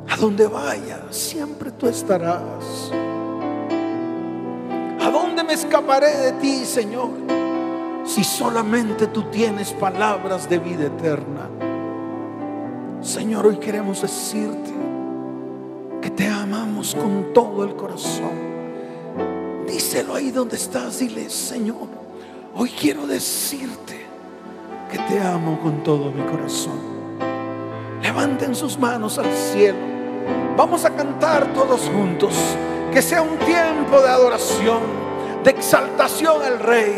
A donde vaya, siempre tú estarás. ¿A dónde me escaparé de ti, Señor? Si solamente tú tienes palabras de vida eterna. Señor, hoy queremos decirte que te amamos con todo el corazón. Díselo ahí donde estás, dile, Señor, hoy quiero decirte que te amo con todo mi corazón. Levanten sus manos al cielo. Vamos a cantar todos juntos. Que sea un tiempo de adoración, de exaltación al Rey.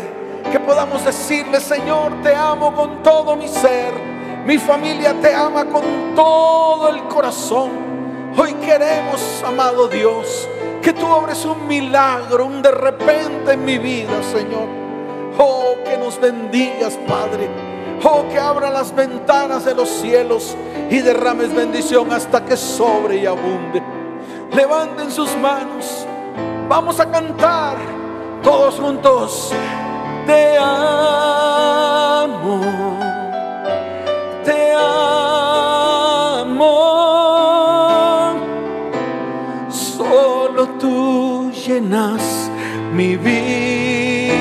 Que podamos decirle, Señor, te amo con todo mi ser. Mi familia te ama con todo el corazón. Hoy queremos, amado Dios, que tú obres un milagro, un de repente en mi vida, Señor. Oh, que nos bendigas, Padre. Oh, que abra las ventanas de los cielos y derrames bendición hasta que sobre y abunde. Levanten sus manos. Vamos a cantar todos juntos. Te amo. Te amo. Solo tú llenas mi vida.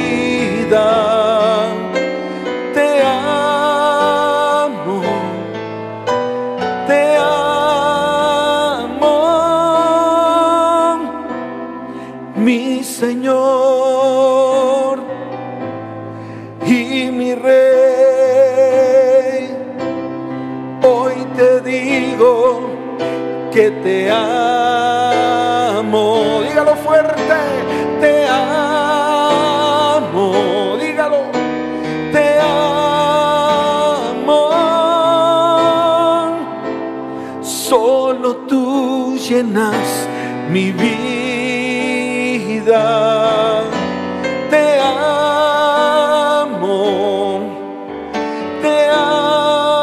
Llenas mi vida. Te amo. Te amo,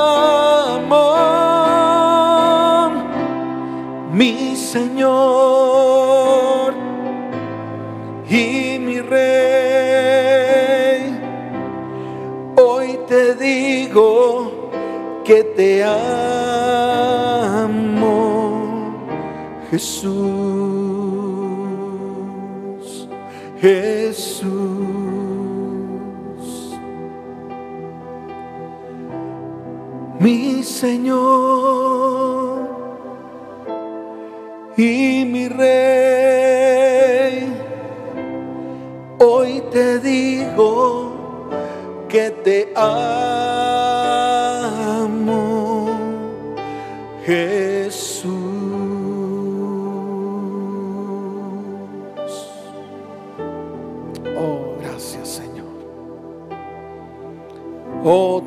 mi Señor y mi Rey. Hoy te digo que te Jesús, Jesús. mi Señor y mi Rey. Hoy te digo que te amo,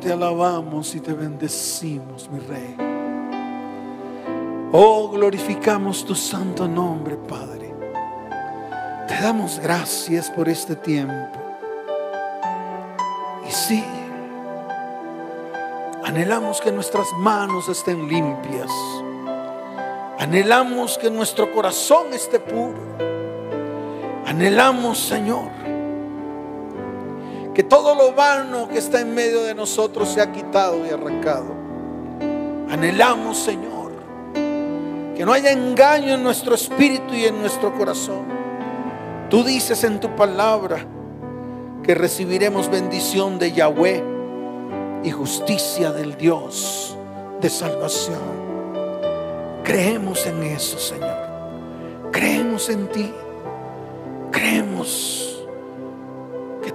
te alabamos y te bendecimos, mi Rey. Oh, glorificamos tu santo nombre, Padre. Te damos gracias por este tiempo. Y sí, anhelamos que nuestras manos estén limpias. Anhelamos que nuestro corazón esté puro. Anhelamos, Señor, que todo lo vano que está en medio de nosotros sea quitado y arrancado. Anhelamos, Señor, que no haya engaño en nuestro espíritu y en nuestro corazón. Tú dices en tu palabra que recibiremos bendición de Yahweh y justicia del Dios de salvación. Creemos en eso, Señor. Creemos en ti. Creemos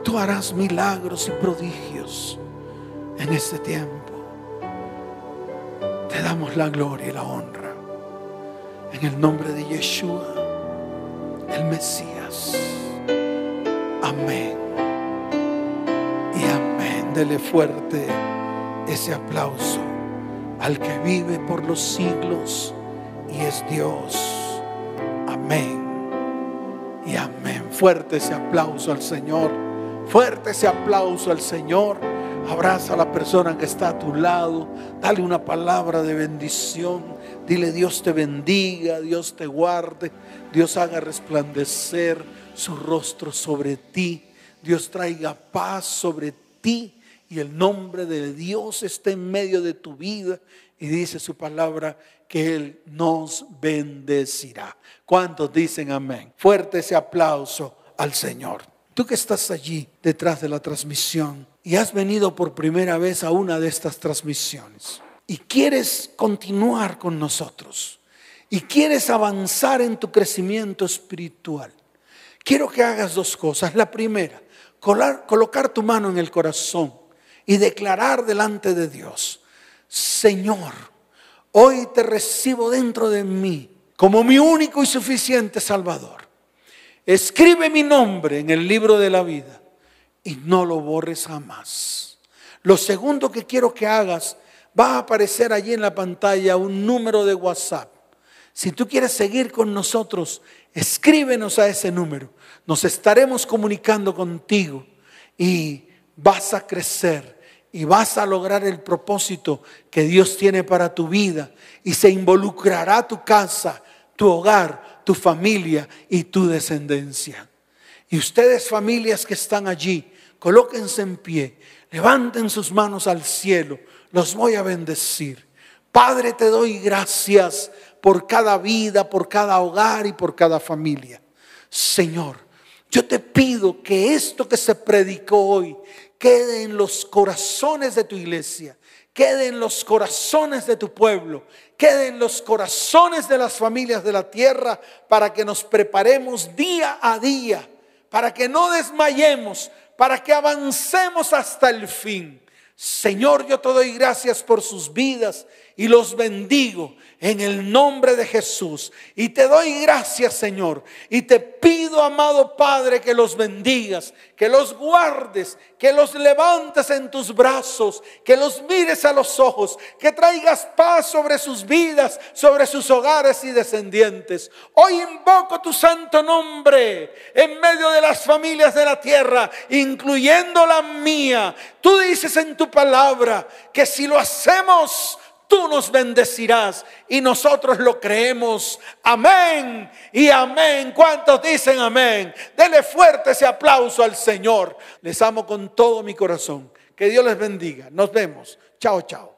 tú harás milagros y prodigios en este tiempo. Te damos la gloria y la honra. En el nombre de Yeshua, el Mesías. Amén. Y amén. Dele fuerte ese aplauso al que vive por los siglos y es Dios. Amén. Y amén. Fuerte ese aplauso al Señor. Fuerte ese aplauso al Señor. Abraza a la persona que está a tu lado. Dale una palabra de bendición. Dile Dios te bendiga, Dios te guarde, Dios haga resplandecer su rostro sobre ti. Dios traiga paz sobre ti y el nombre de Dios esté en medio de tu vida. Y dice su palabra que Él nos bendecirá. ¿Cuántos dicen amén? Fuerte ese aplauso al Señor. Tú que estás allí detrás de la transmisión y has venido por primera vez a una de estas transmisiones y quieres continuar con nosotros y quieres avanzar en tu crecimiento espiritual, quiero que hagas dos cosas. La primera, colocar tu mano en el corazón y declarar delante de Dios, Señor, hoy te recibo dentro de mí como mi único y suficiente Salvador. Escribe mi nombre en el libro de la vida y no lo borres jamás. Lo segundo que quiero que hagas, va a aparecer allí en la pantalla un número de WhatsApp. Si tú quieres seguir con nosotros, escríbenos a ese número. Nos estaremos comunicando contigo y vas a crecer y vas a lograr el propósito que Dios tiene para tu vida y se involucrará tu casa, tu hogar, tu familia y tu descendencia. Y ustedes familias que están allí, colóquense en pie, levanten sus manos al cielo, los voy a bendecir. Padre, te doy gracias por cada vida, por cada hogar y por cada familia. Señor, yo te pido que esto que se predicó hoy quede en los corazones de tu iglesia quede en los corazones de tu pueblo, quede en los corazones de las familias de la tierra para que nos preparemos día a día, para que no desmayemos, para que avancemos hasta el fin. Señor, yo te doy gracias por sus vidas y los bendigo en el nombre de Jesús. Y te doy gracias, Señor. Y te pido, amado Padre, que los bendigas, que los guardes, que los levantes en tus brazos, que los mires a los ojos, que traigas paz sobre sus vidas, sobre sus hogares y descendientes. Hoy invoco tu santo nombre en medio de las familias de la tierra, incluyendo la mía. Tú dices en tu palabra que si lo hacemos, tú nos bendecirás y nosotros lo creemos. Amén y amén. ¿Cuántos dicen amén? Dele fuerte ese aplauso al Señor. Les amo con todo mi corazón. Que Dios les bendiga. Nos vemos. Chao, chao.